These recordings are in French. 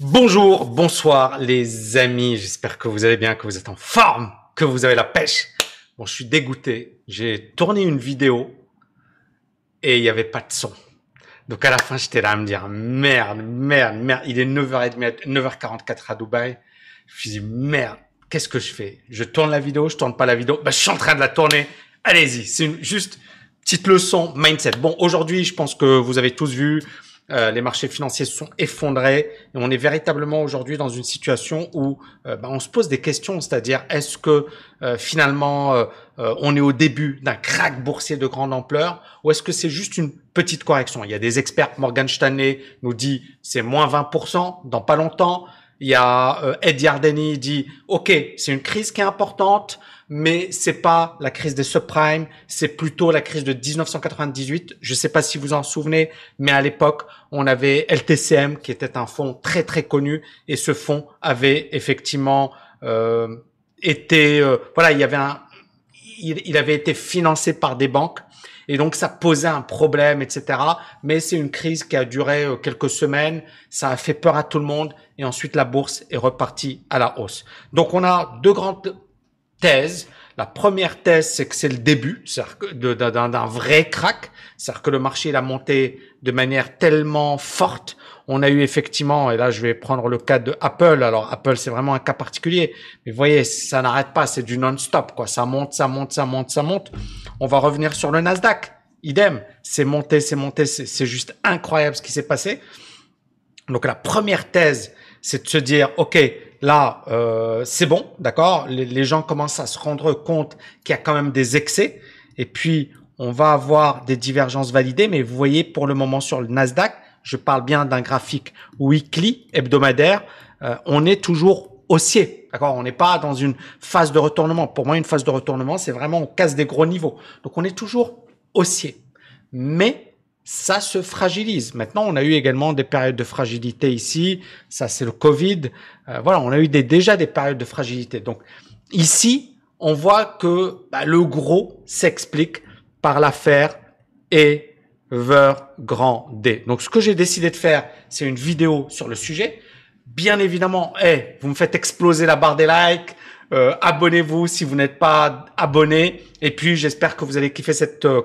Bonjour, bonsoir les amis, j'espère que vous allez bien, que vous êtes en forme, que vous avez la pêche. Bon, je suis dégoûté, j'ai tourné une vidéo et il n'y avait pas de son. Donc à la fin, j'étais là à me dire merde, merde, merde, il est 9h30, 9h44 à Dubaï. Je me suis dit merde, qu'est-ce que je fais? Je tourne la vidéo, je tourne pas la vidéo, bah, je suis en train de la tourner. Allez-y, c'est juste petite leçon mindset. Bon, aujourd'hui, je pense que vous avez tous vu, euh, les marchés financiers se sont effondrés et on est véritablement aujourd'hui dans une situation où euh, bah, on se pose des questions, c'est-à-dire est-ce que euh, finalement on est au début d'un crack boursier de grande ampleur ou est-ce que c'est juste une petite correction? Il y a des experts, Morgan Stanley nous dit c'est moins 20% dans pas longtemps. Il y a euh, Ed Yardeni dit OK, c'est une crise qui est importante, mais c'est pas la crise des subprimes, c'est plutôt la crise de 1998. Je sais pas si vous en souvenez, mais à l'époque, on avait LTCM qui était un fonds très très connu et ce fonds avait effectivement euh, été euh, voilà, il y avait un il avait été financé par des banques et donc ça posait un problème, etc. Mais c'est une crise qui a duré euh, quelques semaines, ça a fait peur à tout le monde, et ensuite la bourse est repartie à la hausse. Donc on a deux grandes thèses. La première thèse, c'est que c'est le début d'un vrai crack, c'est-à-dire que le marché il a monté de manière tellement forte on a eu effectivement, et là je vais prendre le cas de Apple. Alors Apple c'est vraiment un cas particulier, mais vous voyez ça n'arrête pas, c'est du non-stop quoi. Ça monte, ça monte, ça monte, ça monte. On va revenir sur le Nasdaq. Idem, c'est monté, c'est monté, c'est juste incroyable ce qui s'est passé. Donc la première thèse, c'est de se dire, ok, là, euh, c'est bon, d'accord? Les, gens commencent à se rendre compte qu'il y a quand même des excès. Et puis, on va avoir des divergences validées. Mais vous voyez, pour le moment, sur le Nasdaq, je parle bien d'un graphique weekly, hebdomadaire, euh, on est toujours haussier. D'accord On n'est pas dans une phase de retournement. Pour moi, une phase de retournement, c'est vraiment on casse des gros niveaux. Donc on est toujours haussier. Mais ça se fragilise. Maintenant, on a eu également des périodes de fragilité ici. Ça, c'est le Covid. Euh, voilà, on a eu déjà des périodes de fragilité. Donc ici, on voit que bah, le gros s'explique par l'affaire et grand D. Donc, ce que j'ai décidé de faire, c'est une vidéo sur le sujet. Bien évidemment, hey, vous me faites exploser la barre des likes. Euh, abonnez-vous si vous n'êtes pas abonné. Et puis, j'espère que vous allez kiffer cette euh,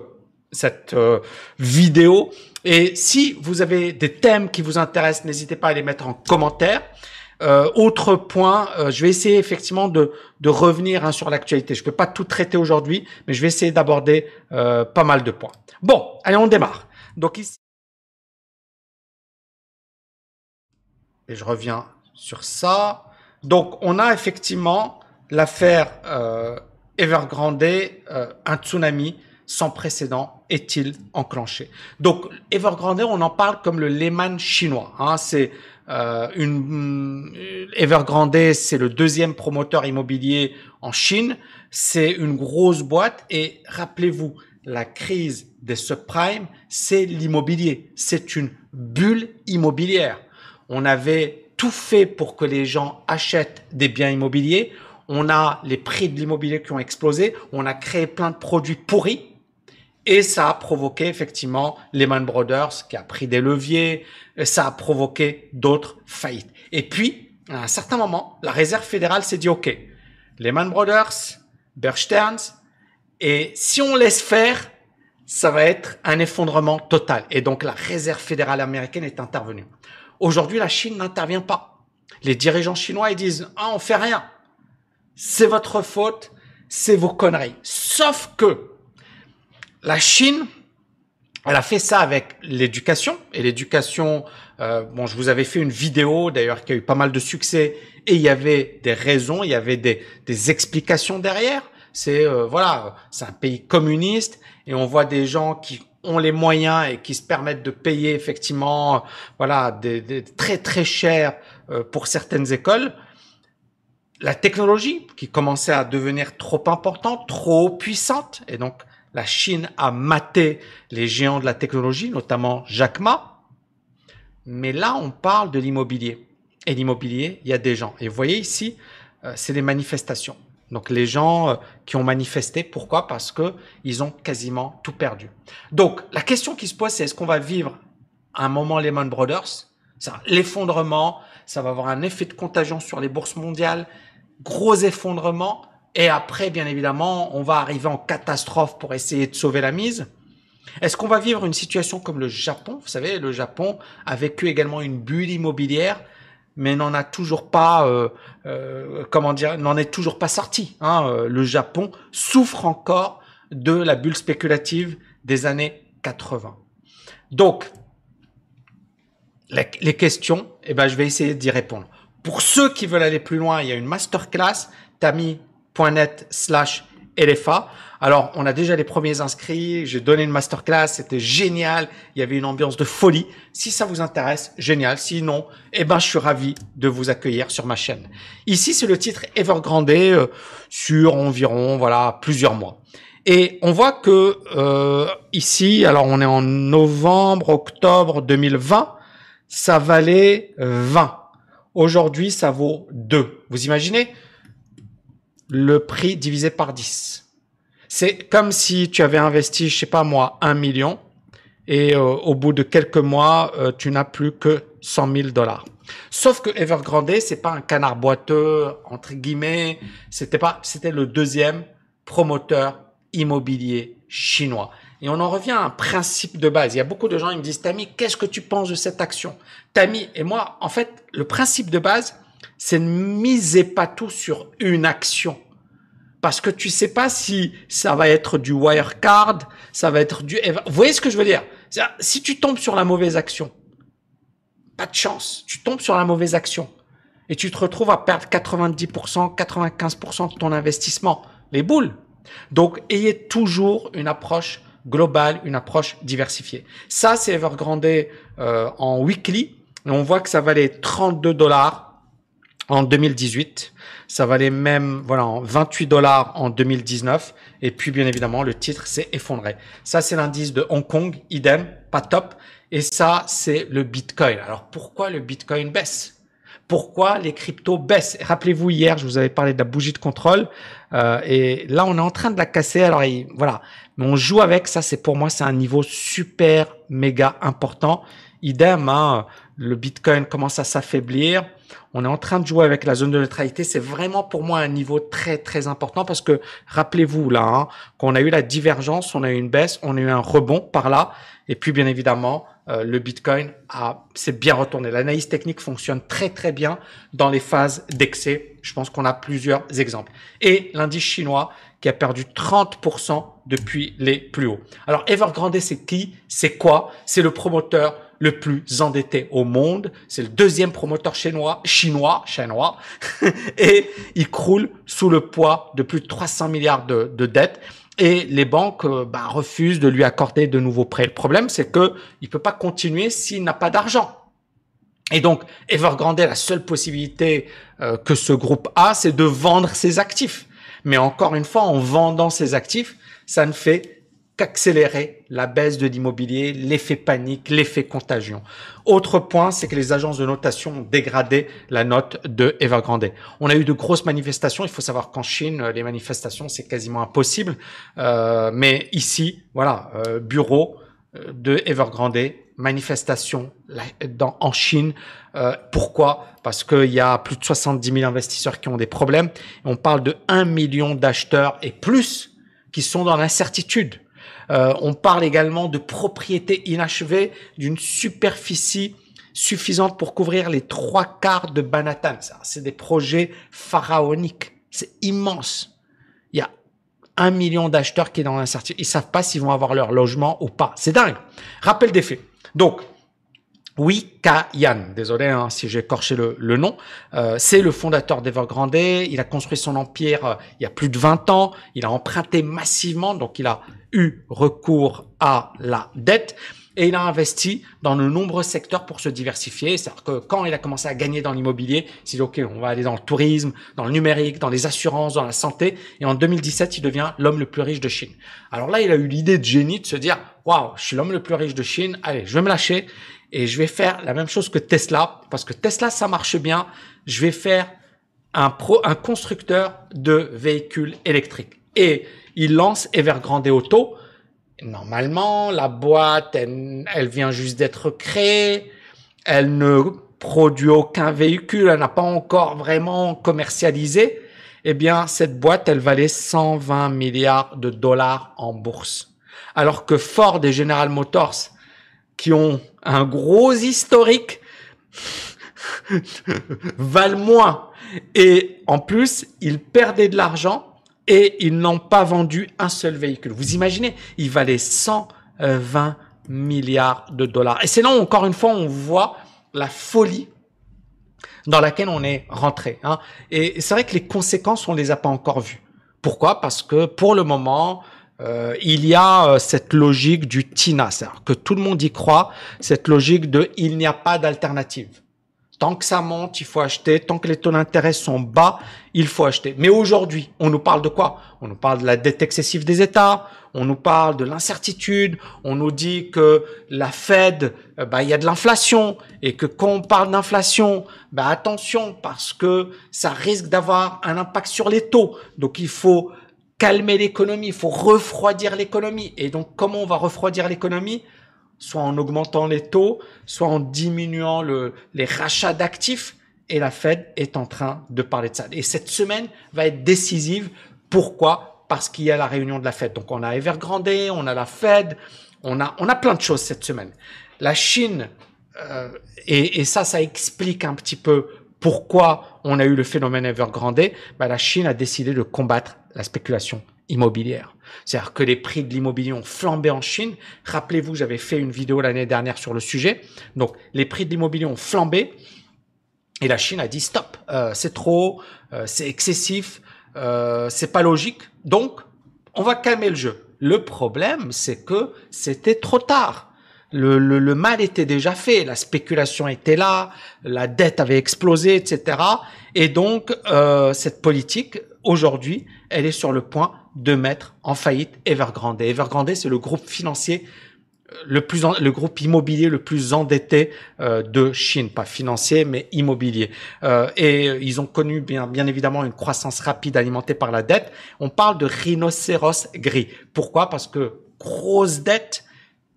cette euh, vidéo. Et si vous avez des thèmes qui vous intéressent, n'hésitez pas à les mettre en commentaire. autre point, je vais essayer effectivement de, de revenir hein, sur l'actualité. Je peux pas tout traiter aujourd'hui, mais je vais essayer d'aborder pas mal de points. Bon, allez, on démarre. Donc ici, je reviens sur ça. Donc, on a effectivement l'affaire euh, Evergrande, euh, un tsunami sans précédent est-il enclenché Donc, Evergrande, on en parle comme le Lehman chinois. Hein. c'est euh, une Evergrande, c'est le deuxième promoteur immobilier en Chine. C'est une grosse boîte et rappelez-vous, la crise des subprimes, c'est l'immobilier. C'est une bulle immobilière. On avait tout fait pour que les gens achètent des biens immobiliers. On a les prix de l'immobilier qui ont explosé. On a créé plein de produits pourris. Et ça a provoqué effectivement Lehman Brothers qui a pris des leviers. Ça a provoqué d'autres faillites. Et puis, à un certain moment, la Réserve fédérale s'est dit, OK, Lehman Brothers, Bear et si on laisse faire, ça va être un effondrement total. Et donc la Réserve fédérale américaine est intervenue. Aujourd'hui, la Chine n'intervient pas. Les dirigeants chinois, ils disent, ah, on fait rien. C'est votre faute, c'est vos conneries. Sauf que la Chine, elle a fait ça avec l'éducation. Et l'éducation, euh, bon, je vous avais fait une vidéo d'ailleurs qui a eu pas mal de succès. Et il y avait des raisons, il y avait des, des explications derrière c'est euh, voilà, c'est un pays communiste et on voit des gens qui ont les moyens et qui se permettent de payer effectivement voilà des, très très cher euh, pour certaines écoles. La technologie qui commençait à devenir trop importante, trop puissante et donc la Chine a maté les géants de la technologie, notamment Jack Ma. Mais là, on parle de l'immobilier. Et l'immobilier, il y a des gens. Et vous voyez ici, euh, c'est des manifestations. Donc les gens euh, qui ont manifesté, pourquoi? Parce que ils ont quasiment tout perdu. Donc la question qui se pose, c'est est-ce qu'on va vivre un moment Lehman Brothers? L'effondrement, ça va avoir un effet de contagion sur les bourses mondiales, gros effondrement, et après, bien évidemment, on va arriver en catastrophe pour essayer de sauver la mise. Est-ce qu'on va vivre une situation comme le Japon? Vous savez, le Japon a vécu également une bulle immobilière, mais n'en a toujours pas, euh, euh, comment dire, n'en est toujours pas sorti. Hein. Euh, le Japon souffre encore de la bulle spéculative des années 80. Donc, les questions, eh ben, je vais essayer d'y répondre. Pour ceux qui veulent aller plus loin, il y a une masterclass tami.net slash LFA. Alors, on a déjà les premiers inscrits. J'ai donné une masterclass. C'était génial. Il y avait une ambiance de folie. Si ça vous intéresse, génial. Sinon, eh ben, je suis ravi de vous accueillir sur ma chaîne. Ici, c'est le titre Evergrande euh, sur environ, voilà, plusieurs mois. Et on voit que euh, ici, alors on est en novembre, octobre 2020, ça valait 20. Aujourd'hui, ça vaut 2. Vous imaginez? Le prix divisé par 10. C'est comme si tu avais investi, je sais pas moi, 1 million et euh, au bout de quelques mois, euh, tu n'as plus que 100 000 dollars. Sauf que Evergrande, c'est pas un canard boiteux entre guillemets. C'était pas, c'était le deuxième promoteur immobilier chinois. Et on en revient à un principe de base. Il y a beaucoup de gens qui me disent, Tami, qu'est-ce que tu penses de cette action? Tami et moi, en fait, le principe de base, c'est ne misez pas tout sur une action. Parce que tu sais pas si ça va être du Wirecard, ça va être du... Vous voyez ce que je veux dire? Si tu tombes sur la mauvaise action, pas de chance, tu tombes sur la mauvaise action et tu te retrouves à perdre 90%, 95% de ton investissement. Les boules. Donc, ayez toujours une approche globale, une approche diversifiée. Ça, c'est Evergrande euh, en weekly. On voit que ça valait 32 dollars en 2018. Ça valait même voilà 28 dollars en 2019. Et puis bien évidemment, le titre s'est effondré. Ça, c'est l'indice de Hong Kong, idem, pas top. Et ça, c'est le Bitcoin. Alors pourquoi le Bitcoin baisse? Pourquoi les cryptos baissent? Rappelez-vous, hier, je vous avais parlé de la bougie de contrôle. Euh, et là, on est en train de la casser. Alors, voilà. Mais on joue avec. Ça, c'est pour moi, c'est un niveau super, méga important. Idem, hein, le Bitcoin commence à s'affaiblir. On est en train de jouer avec la zone de neutralité. C'est vraiment pour moi un niveau très très important parce que rappelez-vous là, hein, qu'on a eu la divergence, on a eu une baisse, on a eu un rebond par là, et puis bien évidemment euh, le Bitcoin s'est bien retourné. L'analyse technique fonctionne très très bien dans les phases d'excès. Je pense qu'on a plusieurs exemples. Et l'indice chinois qui a perdu 30% depuis les plus hauts. Alors Evergrande, c'est qui? C'est quoi? C'est le promoteur le plus endetté au monde. C'est le deuxième promoteur chinois, chinois, chinois, et il croule sous le poids de plus de 300 milliards de, de dettes et les banques euh, bah, refusent de lui accorder de nouveaux prêts. Le problème, c'est que il peut pas continuer s'il n'a pas d'argent. Et donc, Evergrande, la seule possibilité euh, que ce groupe a, c'est de vendre ses actifs. Mais encore une fois, en vendant ses actifs, ça ne fait accélérer la baisse de l'immobilier, l'effet panique, l'effet contagion. Autre point, c'est que les agences de notation ont dégradé la note de Evergrande. On a eu de grosses manifestations. Il faut savoir qu'en Chine, les manifestations, c'est quasiment impossible. Euh, mais ici, voilà, euh, bureau euh, de Evergrande, manifestation dans, en Chine. Euh, pourquoi? Parce qu'il y a plus de 70 000 investisseurs qui ont des problèmes. On parle de 1 million d'acheteurs et plus qui sont dans l'incertitude. Euh, on parle également de propriété inachevée d'une superficie suffisante pour couvrir les trois quarts de Banatan. C'est des projets pharaoniques. C'est immense. Il y a un million d'acheteurs qui sont dans l'incertitude. Ils savent pas s'ils vont avoir leur logement ou pas. C'est dingue. Rappel des faits. Donc, oui, Yan, désolé hein, si j'ai écorché le, nom, euh, c'est le fondateur d'Evergrande. Il a construit son empire euh, il y a plus de 20 ans. Il a emprunté massivement, donc il a eu recours à la dette et il a investi dans de nombreux secteurs pour se diversifier. C'est-à-dire que quand il a commencé à gagner dans l'immobilier, il s'est dit, OK, on va aller dans le tourisme, dans le numérique, dans les assurances, dans la santé. Et en 2017, il devient l'homme le plus riche de Chine. Alors là, il a eu l'idée de génie de se dire, waouh, je suis l'homme le plus riche de Chine. Allez, je vais me lâcher et je vais faire la même chose que Tesla parce que Tesla, ça marche bien. Je vais faire un pro, un constructeur de véhicules électriques. Et il lance Evergrande Auto. Normalement, la boîte, elle, vient juste d'être créée. elle ne produit aucun véhicule, elle n'a pas encore vraiment commercialisé, eh bien, cette boîte, elle valait 120 milliards de dollars en bourse. Alors que Ford et General Motors, qui ont un gros historique, valent moins. Et en plus, ils perdaient de l'argent et ils n'ont pas vendu un seul véhicule. Vous imaginez, il valait 120 milliards de dollars. Et c'est là, encore une fois, on voit la folie dans laquelle on est rentré. Hein. Et c'est vrai que les conséquences, on les a pas encore vues. Pourquoi? Parce que pour le moment, euh, il y a euh, cette logique du TINA, c'est-à-dire que tout le monde y croit, cette logique de il n'y a pas d'alternative. Tant que ça monte, il faut acheter. Tant que les taux d'intérêt sont bas, il faut acheter. Mais aujourd'hui, on nous parle de quoi? On nous parle de la dette excessive des États. On nous parle de l'incertitude. On nous dit que la Fed, euh, bah, il y a de l'inflation et que quand on parle d'inflation, bah, attention parce que ça risque d'avoir un impact sur les taux. Donc il faut calmer l'économie, il faut refroidir l'économie. Et donc comment on va refroidir l'économie? Soit en augmentant les taux, soit en diminuant le, les rachats d'actifs. Et la Fed est en train de parler de ça. Et cette semaine va être décisive. Pourquoi? Parce qu'il y a la réunion de la Fed. Donc on a Evergrande, on a la Fed, on a, on a plein de choses cette semaine. La Chine, euh, et, et, ça, ça explique un petit peu pourquoi on a eu le phénomène Evergrande. Bah, la Chine a décidé de combattre la spéculation immobilière. C'est-à-dire que les prix de l'immobilier ont flambé en Chine. Rappelez-vous, j'avais fait une vidéo l'année dernière sur le sujet. Donc, les prix de l'immobilier ont flambé. Et la Chine a dit stop, euh, c'est trop, euh, c'est excessif, euh, c'est pas logique. Donc, on va calmer le jeu. Le problème, c'est que c'était trop tard. Le, le, le, mal était déjà fait, la spéculation était là, la dette avait explosé, etc. Et donc, euh, cette politique, aujourd'hui, elle est sur le point de mettre en faillite Evergrande. Evergrande, c'est le groupe financier euh, le plus le groupe immobilier le plus endetté euh, de Chine, pas financier mais immobilier. Euh, et ils ont connu bien bien évidemment une croissance rapide alimentée par la dette. On parle de rhinocéros gris. Pourquoi? Parce que grosse dette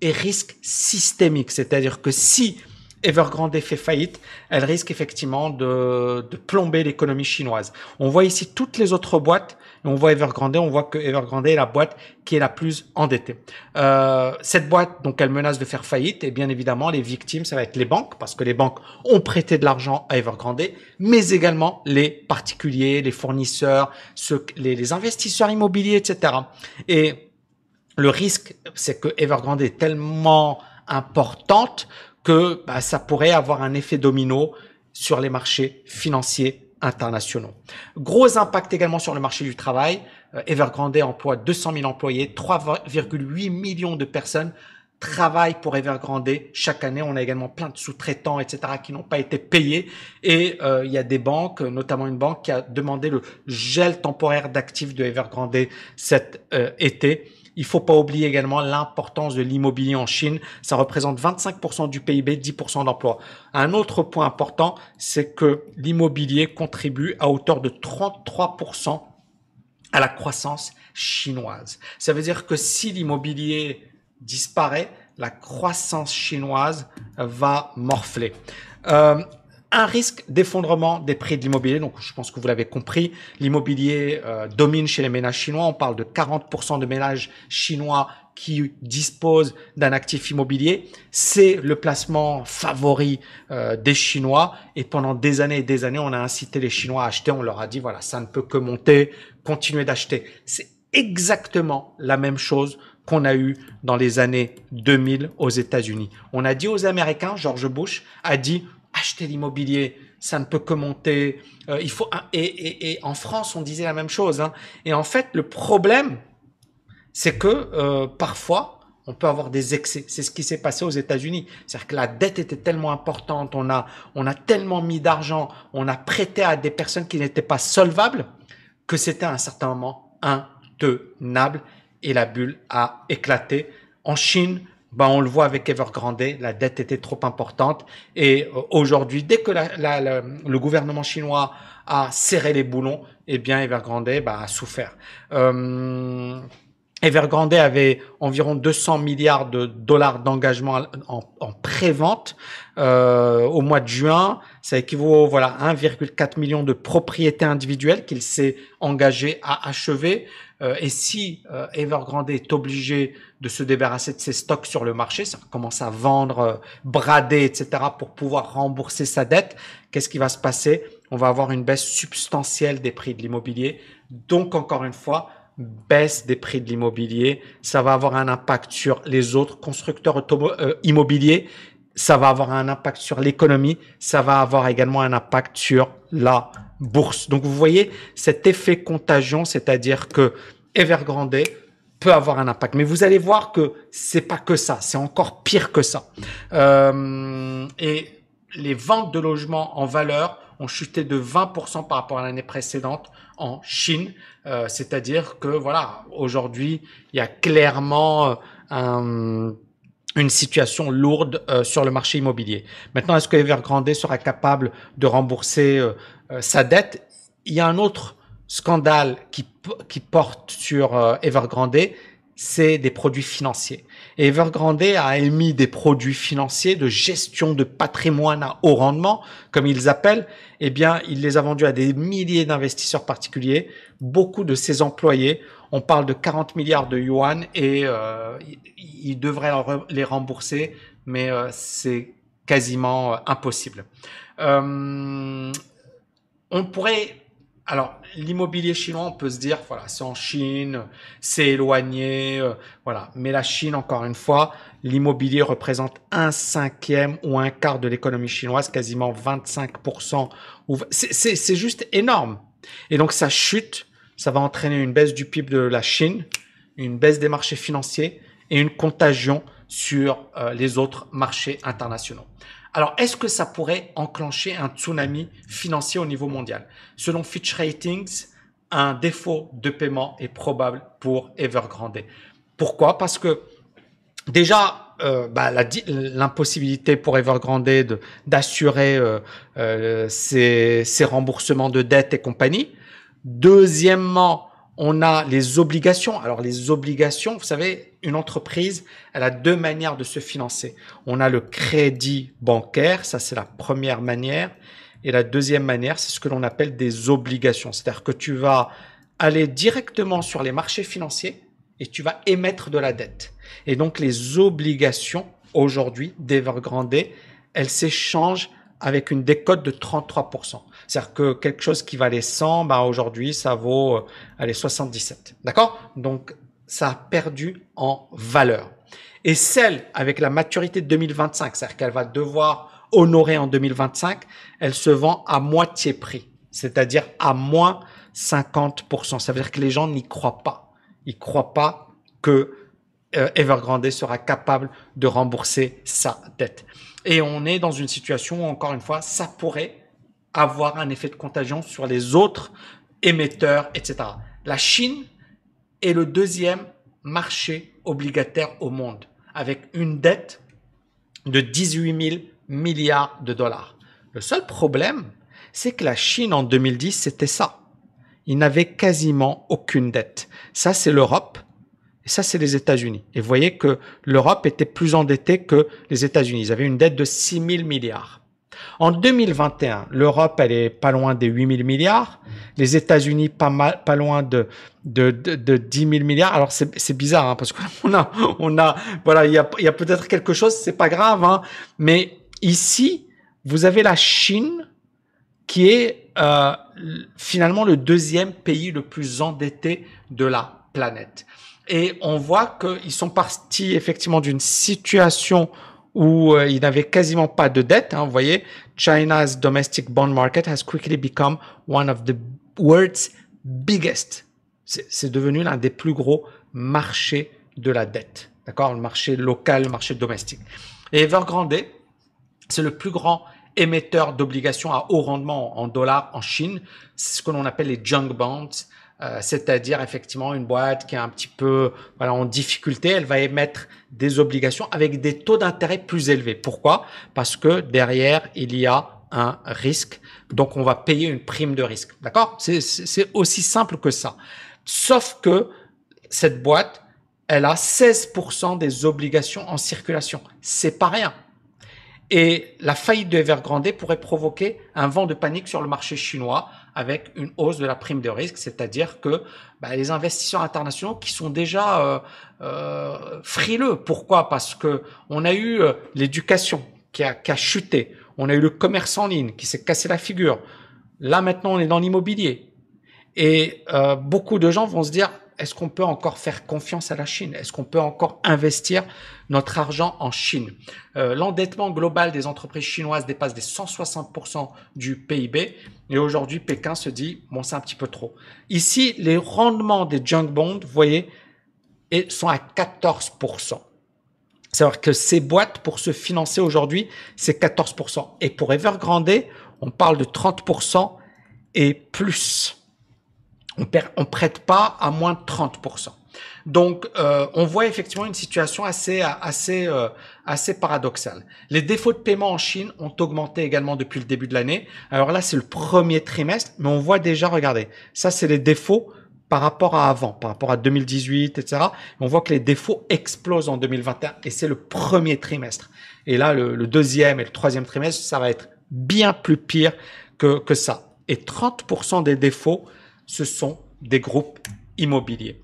et risque systémique, c'est-à-dire que si Evergrande fait faillite, elle risque effectivement de, de plomber l'économie chinoise. On voit ici toutes les autres boîtes, on voit Evergrande, on voit que Evergrande est la boîte qui est la plus endettée. Euh, cette boîte, donc, elle menace de faire faillite, et bien évidemment, les victimes, ça va être les banques, parce que les banques ont prêté de l'argent à Evergrande, mais également les particuliers, les fournisseurs, ceux, les, les investisseurs immobiliers, etc. Et le risque, c'est que Evergrande est tellement importante que bah, ça pourrait avoir un effet domino sur les marchés financiers internationaux. Gros impact également sur le marché du travail. Euh, Evergrande emploie 200 000 employés, 3,8 millions de personnes travaillent pour Evergrande chaque année. On a également plein de sous-traitants, etc., qui n'ont pas été payés. Et euh, il y a des banques, notamment une banque qui a demandé le gel temporaire d'actifs de Evergrande cet euh, été. Il faut pas oublier également l'importance de l'immobilier en Chine. Ça représente 25% du PIB, 10% d'emplois. Un autre point important, c'est que l'immobilier contribue à hauteur de 33% à la croissance chinoise. Ça veut dire que si l'immobilier disparaît, la croissance chinoise va morfler. Euh, un risque d'effondrement des prix de l'immobilier. Donc, je pense que vous l'avez compris, l'immobilier euh, domine chez les ménages chinois. On parle de 40% de ménages chinois qui disposent d'un actif immobilier. C'est le placement favori euh, des Chinois. Et pendant des années et des années, on a incité les Chinois à acheter. On leur a dit, voilà, ça ne peut que monter, continuez d'acheter. C'est exactement la même chose qu'on a eu dans les années 2000 aux États-Unis. On a dit aux Américains, George Bush a dit, acheter l'immobilier, ça ne peut que monter. Euh, il faut et, et, en France, on disait la même chose. Hein. Et en fait, le problème, c'est que euh, parfois, on peut avoir des excès. C'est ce qui s'est passé aux États-Unis. C'est-à-dire que la dette était tellement importante, on a, on a tellement mis d'argent, on a prêté à des personnes qui n'étaient pas solvables, que c'était à un certain moment intenable et la bulle a éclaté. En Chine, ben on le voit avec Evergrande, la dette était trop importante. Et euh, aujourd'hui, dès que le gouvernement chinois a serré les boulons, eh bien Evergrande ben, a souffert. Euh, Evergrande avait environ 200 milliards de dollars d'engagement en, en pré-vente euh, au mois de juin. Ça équivaut voilà 1,4 million de propriétés individuelles qu'il s'est engagé à achever. Euh, et si euh, Evergrande est obligé de se débarrasser de ses stocks sur le marché, ça commence à vendre, euh, brader, etc. pour pouvoir rembourser sa dette, qu'est-ce qui va se passer? On va avoir une baisse substantielle des prix de l'immobilier. Donc encore une fois, baisse des prix de l'immobilier, ça va avoir un impact sur les autres constructeurs euh, immobiliers, ça va avoir un impact sur l'économie, ça va avoir également un impact sur la bourse. Donc vous voyez cet effet contagion, c'est-à-dire que Evergrande peut avoir un impact. Mais vous allez voir que c'est pas que ça, c'est encore pire que ça. Euh, et les ventes de logements en valeur ont chuté de 20% par rapport à l'année précédente en Chine. Euh, c'est-à-dire que voilà, aujourd'hui, il y a clairement euh, une situation lourde euh, sur le marché immobilier. Maintenant, est-ce que Evergrande sera capable de rembourser sa dette? Il y a un autre scandale qui, qui porte sur Evergrande, c'est des produits financiers. Evergrande a émis des produits financiers de gestion de patrimoine à haut rendement, comme ils appellent. Eh bien, il les a vendus à des milliers d'investisseurs particuliers. Beaucoup de ses employés, on parle de 40 milliards de yuan et euh, il devrait les rembourser, mais euh, c'est quasiment euh, impossible. On pourrait alors, l'immobilier chinois, on peut se dire, voilà, c'est en Chine, c'est éloigné, voilà. Mais la Chine, encore une fois, l'immobilier représente un cinquième ou un quart de l'économie chinoise, quasiment 25%. C'est juste énorme. Et donc, ça chute, ça va entraîner une baisse du PIB de la Chine, une baisse des marchés financiers et une contagion sur euh, les autres marchés internationaux. Alors, est-ce que ça pourrait enclencher un tsunami financier au niveau mondial? Selon Fitch Ratings, un défaut de paiement est probable pour Evergrande. Pourquoi? Parce que déjà, euh, bah, l'impossibilité pour Evergrande d'assurer euh, ses, ses remboursements de dettes et compagnie. Deuxièmement, on a les obligations. Alors les obligations, vous savez, une entreprise, elle a deux manières de se financer. On a le crédit bancaire, ça c'est la première manière. Et la deuxième manière, c'est ce que l'on appelle des obligations. C'est-à-dire que tu vas aller directement sur les marchés financiers et tu vas émettre de la dette. Et donc les obligations aujourd'hui d'Evergrande, elles s'échangent avec une décote de 33%. C'est-à-dire que quelque chose qui valait 100, bah aujourd'hui, ça vaut euh, allez, 77. D'accord? Donc, ça a perdu en valeur. Et celle avec la maturité de 2025, c'est-à-dire qu'elle va devoir honorer en 2025, elle se vend à moitié prix, c'est-à-dire à moins 50%. Ça veut dire que les gens n'y croient pas. Ils croient pas que euh, Evergrande sera capable de rembourser sa dette. Et on est dans une situation où, encore une fois, ça pourrait avoir un effet de contagion sur les autres émetteurs, etc. La Chine est le deuxième marché obligataire au monde, avec une dette de 18 000 milliards de dollars. Le seul problème, c'est que la Chine en 2010, c'était ça. Il n'avait quasiment aucune dette. Ça, c'est l'Europe. Et ça, c'est les États-Unis. Et vous voyez que l'Europe était plus endettée que les États-Unis. Ils avaient une dette de 6 000 milliards. En 2021, l'Europe, elle est pas loin des 8 000 milliards. Les États-Unis, pas pas loin de, de, de, de 10 000 milliards. Alors, c'est bizarre, hein, parce qu'on a, on a, voilà, il y a, y a peut-être quelque chose, c'est pas grave, hein, mais ici, vous avez la Chine qui est euh, finalement le deuxième pays le plus endetté de la planète. Et on voit qu'ils sont partis effectivement d'une situation où euh, ils n'avaient quasiment pas de dette. Hein, vous voyez, China's domestic bond market has quickly become one of the world's biggest. C'est devenu l'un des plus gros marchés de la dette. D'accord Le marché local, le marché domestique. Et Evergrande, c'est le plus grand émetteur d'obligations à haut rendement en dollars en Chine. C'est ce que l'on appelle les junk bonds. Euh, c'est-à-dire effectivement une boîte qui est un petit peu voilà, en difficulté, elle va émettre des obligations avec des taux d'intérêt plus élevés. Pourquoi? Parce que derrière, il y a un risque, donc on va payer une prime de risque. D'accord? C'est aussi simple que ça. Sauf que cette boîte, elle a 16% des obligations en circulation. C'est pas rien. Et la faillite de Evergrande pourrait provoquer un vent de panique sur le marché chinois avec une hausse de la prime de risque, c'est-à-dire que bah, les investisseurs internationaux qui sont déjà euh, euh, frileux. Pourquoi? Parce que on a eu euh, l'éducation qui a, qui chuté, on a eu le commerce en ligne qui s'est cassé la figure. Là maintenant, on est dans l'immobilier. Et beaucoup de gens vont se dire, est-ce qu'on peut encore faire confiance à la Chine? Est-ce qu'on peut encore investir notre argent en Chine? Euh, L'endettement global des entreprises chinoises dépasse des 160% du PIB et aujourd'hui Pékin se dit bon c'est un petit peu trop. Ici les rendements des junk bonds, vous voyez, sont à 14%. C'est-à-dire que ces boîtes pour se financer aujourd'hui c'est 14%. Et pour Evergrande on parle de 30% et plus on ne prête pas à moins de 30%. Donc, euh, on voit effectivement une situation assez assez euh, assez paradoxale. Les défauts de paiement en Chine ont augmenté également depuis le début de l'année. Alors là, c'est le premier trimestre, mais on voit déjà, regardez, ça c'est les défauts par rapport à avant, par rapport à 2018, etc. On voit que les défauts explosent en 2021 et c'est le premier trimestre. Et là, le, le, deuxième et le troisième trimestre, ça va être bien plus pire que, que ça. Et 30% des défauts ce sont des groupes immobiliers.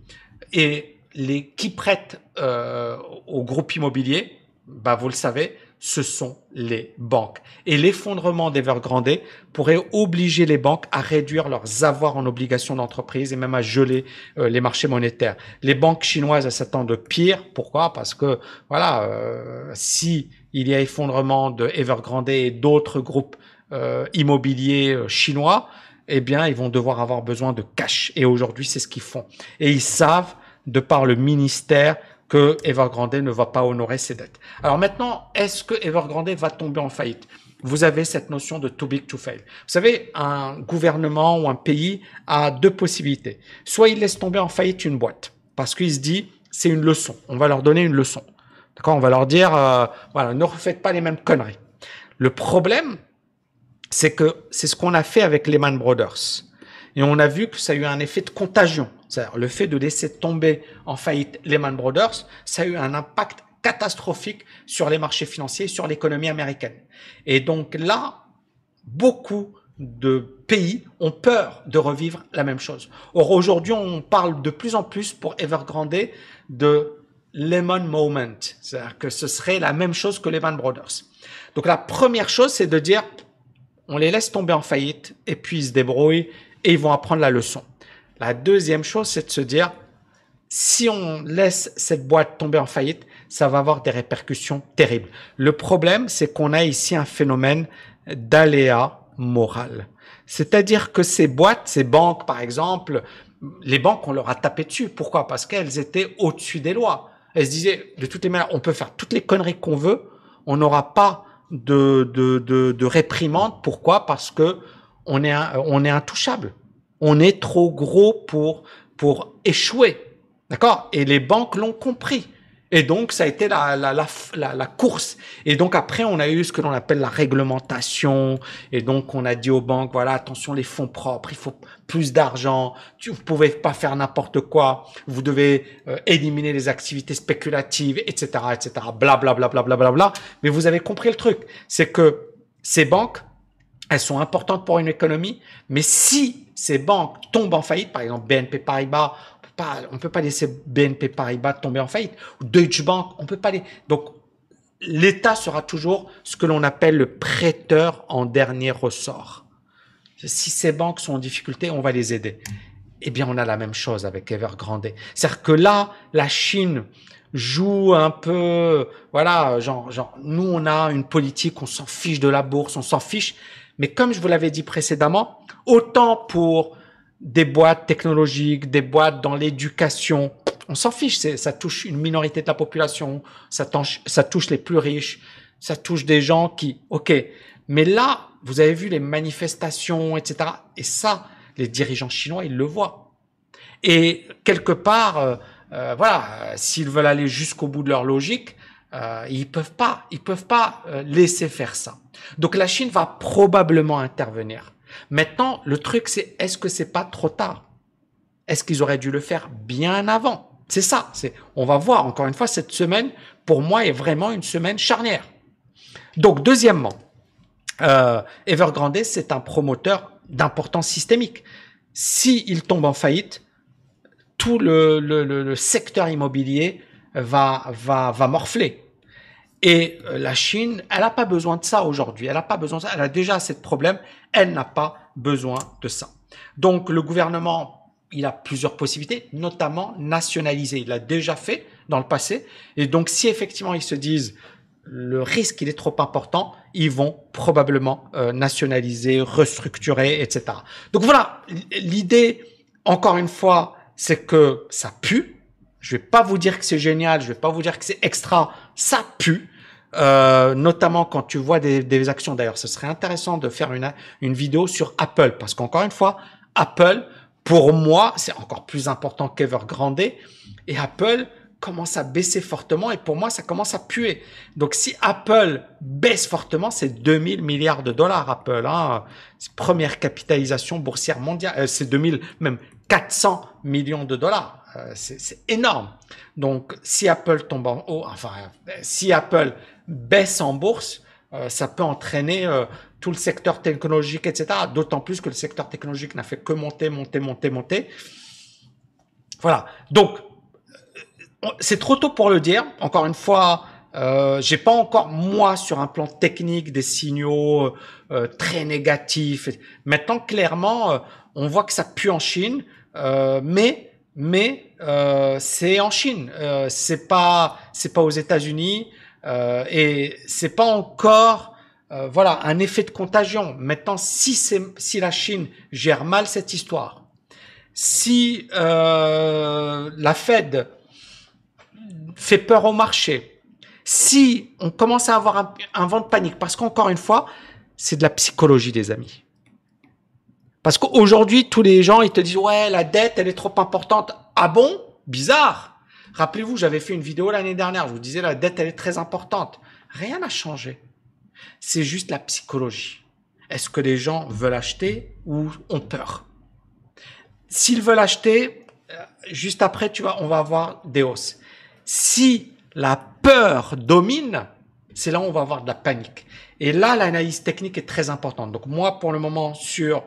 Et les qui prêtent euh, aux groupes immobiliers, bah vous le savez, ce sont les banques. Et l'effondrement d'Evergrande pourrait obliger les banques à réduire leurs avoirs en obligations d'entreprise et même à geler euh, les marchés monétaires. Les banques chinoises s'attendent pire. Pourquoi? Parce que voilà, euh, si il y a effondrement de Evergrande et d'autres groupes euh, immobiliers euh, chinois, eh bien, ils vont devoir avoir besoin de cash. Et aujourd'hui, c'est ce qu'ils font. Et ils savent, de par le ministère, que Evergrande ne va pas honorer ses dettes. Alors maintenant, est-ce que Evergrande va tomber en faillite? Vous avez cette notion de too big to fail. Vous savez, un gouvernement ou un pays a deux possibilités. Soit il laisse tomber en faillite une boîte, parce qu'il se dit, c'est une leçon. On va leur donner une leçon. D'accord? On va leur dire, euh, voilà, ne refaites pas les mêmes conneries. Le problème, c'est que c'est ce qu'on a fait avec Lehman Brothers. Et on a vu que ça a eu un effet de contagion. C'est-à-dire le fait de laisser tomber en faillite Lehman Brothers, ça a eu un impact catastrophique sur les marchés financiers, sur l'économie américaine. Et donc là, beaucoup de pays ont peur de revivre la même chose. Or aujourd'hui, on parle de plus en plus pour Evergrande de Lehman Moment, c'est-à-dire que ce serait la même chose que Lehman Brothers. Donc la première chose, c'est de dire on les laisse tomber en faillite et puis ils se débrouillent et ils vont apprendre la leçon. La deuxième chose, c'est de se dire, si on laisse cette boîte tomber en faillite, ça va avoir des répercussions terribles. Le problème, c'est qu'on a ici un phénomène d'aléa moral. C'est-à-dire que ces boîtes, ces banques, par exemple, les banques, on leur a tapé dessus. Pourquoi? Parce qu'elles étaient au-dessus des lois. Elles se disaient, de toutes les manières, on peut faire toutes les conneries qu'on veut, on n'aura pas de, de, de, de réprimande. Pourquoi? Parce que on est, on est intouchable. On est trop gros pour, pour échouer. D'accord? Et les banques l'ont compris. Et donc, ça a été la, la, la, la, course. Et donc, après, on a eu ce que l'on appelle la réglementation. Et donc, on a dit aux banques, voilà, attention, les fonds propres, il faut plus d'argent. Vous pouvez pas faire n'importe quoi. Vous devez euh, éliminer les activités spéculatives, etc., etc., bla, bla, bla, bla, bla, bla, bla. Mais vous avez compris le truc. C'est que ces banques, elles sont importantes pour une économie. Mais si ces banques tombent en faillite, par exemple, BNP Paribas, on ne peut pas laisser BNP Paribas tomber en faillite. Ou Deutsche Bank, on peut pas les. Donc, l'État sera toujours ce que l'on appelle le prêteur en dernier ressort. Si ces banques sont en difficulté, on va les aider. Eh bien, on a la même chose avec Evergrande. C'est-à-dire que là, la Chine joue un peu, voilà, genre, genre, nous, on a une politique, on s'en fiche de la bourse, on s'en fiche. Mais comme je vous l'avais dit précédemment, autant pour des boîtes technologiques, des boîtes dans l'éducation. On s'en fiche, ça touche une minorité de la population, ça touche, ça touche les plus riches, ça touche des gens qui, ok. Mais là, vous avez vu les manifestations, etc. Et ça, les dirigeants chinois, ils le voient. Et quelque part, euh, euh, voilà, s'ils veulent aller jusqu'au bout de leur logique, euh, ils peuvent pas, ils peuvent pas euh, laisser faire ça. Donc la Chine va probablement intervenir. Maintenant, le truc, c'est est-ce que c'est pas trop tard? Est-ce qu'ils auraient dû le faire bien avant? C'est ça. On va voir encore une fois cette semaine. Pour moi, est vraiment une semaine charnière. Donc, deuxièmement, euh, Evergrande, c'est un promoteur d'importance systémique. S'il tombe en faillite, tout le, le, le, secteur immobilier va, va, va morfler. Et euh, la Chine, elle n'a pas besoin de ça aujourd'hui. Elle n'a pas besoin de ça. Elle a déjà assez de problèmes. Elle n'a pas besoin de ça. Donc le gouvernement, il a plusieurs possibilités, notamment nationaliser. Il l'a déjà fait dans le passé. Et donc si effectivement ils se disent le risque il est trop important, ils vont probablement euh, nationaliser, restructurer, etc. Donc voilà, l'idée, encore une fois, c'est que ça pue. Je vais pas vous dire que c'est génial, je vais pas vous dire que c'est extra, ça pue. Euh, notamment quand tu vois des, des actions. D'ailleurs, ce serait intéressant de faire une, une vidéo sur Apple, parce qu'encore une fois, Apple, pour moi, c'est encore plus important qu'Evergrande. Et Apple commence à baisser fortement et pour moi, ça commence à puer. Donc, si Apple baisse fortement, c'est 2000 milliards de dollars, Apple. Hein. Première capitalisation boursière mondiale. Euh, c'est 2000, même 400 millions de dollars. Euh, c'est énorme. Donc, si Apple tombe en haut, enfin, si Apple baisse en bourse, euh, ça peut entraîner euh, tout le secteur technologique, etc. D'autant plus que le secteur technologique n'a fait que monter, monter, monter, monter. Voilà. Donc, euh, c'est trop tôt pour le dire. Encore une fois, j'ai pas encore moi sur un plan technique des signaux très négatifs. Maintenant, clairement, on voit que ça pue en Chine, mais mais c'est en Chine. c'est pas c'est pas aux États-Unis. Euh, et c'est pas encore euh, voilà un effet de contagion. Maintenant, si si la Chine gère mal cette histoire, si euh, la Fed fait peur au marché, si on commence à avoir un, un vent de panique, parce qu'encore une fois, c'est de la psychologie des amis. Parce qu'aujourd'hui, tous les gens, ils te disent, ouais, la dette, elle est trop importante. Ah bon? Bizarre. Rappelez-vous, j'avais fait une vidéo l'année dernière, je vous disais la dette, elle est très importante. Rien n'a changé. C'est juste la psychologie. Est-ce que les gens veulent acheter ou ont peur? S'ils veulent acheter, euh, juste après, tu vois, on va avoir des hausses. Si la peur domine, c'est là où on va avoir de la panique. Et là, l'analyse technique est très importante. Donc moi, pour le moment, sur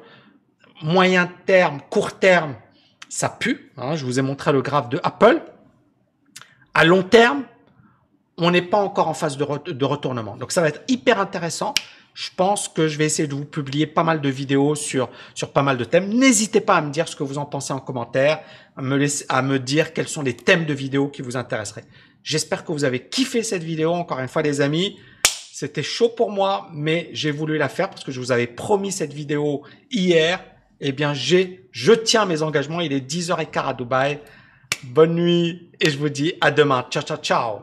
moyen terme, court terme, ça pue. Hein. je vous ai montré le graphe de Apple. À long terme, on n'est pas encore en phase de, retournement. Donc ça va être hyper intéressant. Je pense que je vais essayer de vous publier pas mal de vidéos sur, sur pas mal de thèmes. N'hésitez pas à me dire ce que vous en pensez en commentaire, à me, dire quels sont les thèmes de vidéos qui vous intéresseraient. J'espère que vous avez kiffé cette vidéo. Encore une fois, les amis, c'était chaud pour moi, mais j'ai voulu la faire parce que je vous avais promis cette vidéo hier. Eh bien, j'ai, je tiens mes engagements. Il est 10h15 à Dubaï. Bonne nuit et je vous dis à demain. Ciao, ciao, ciao.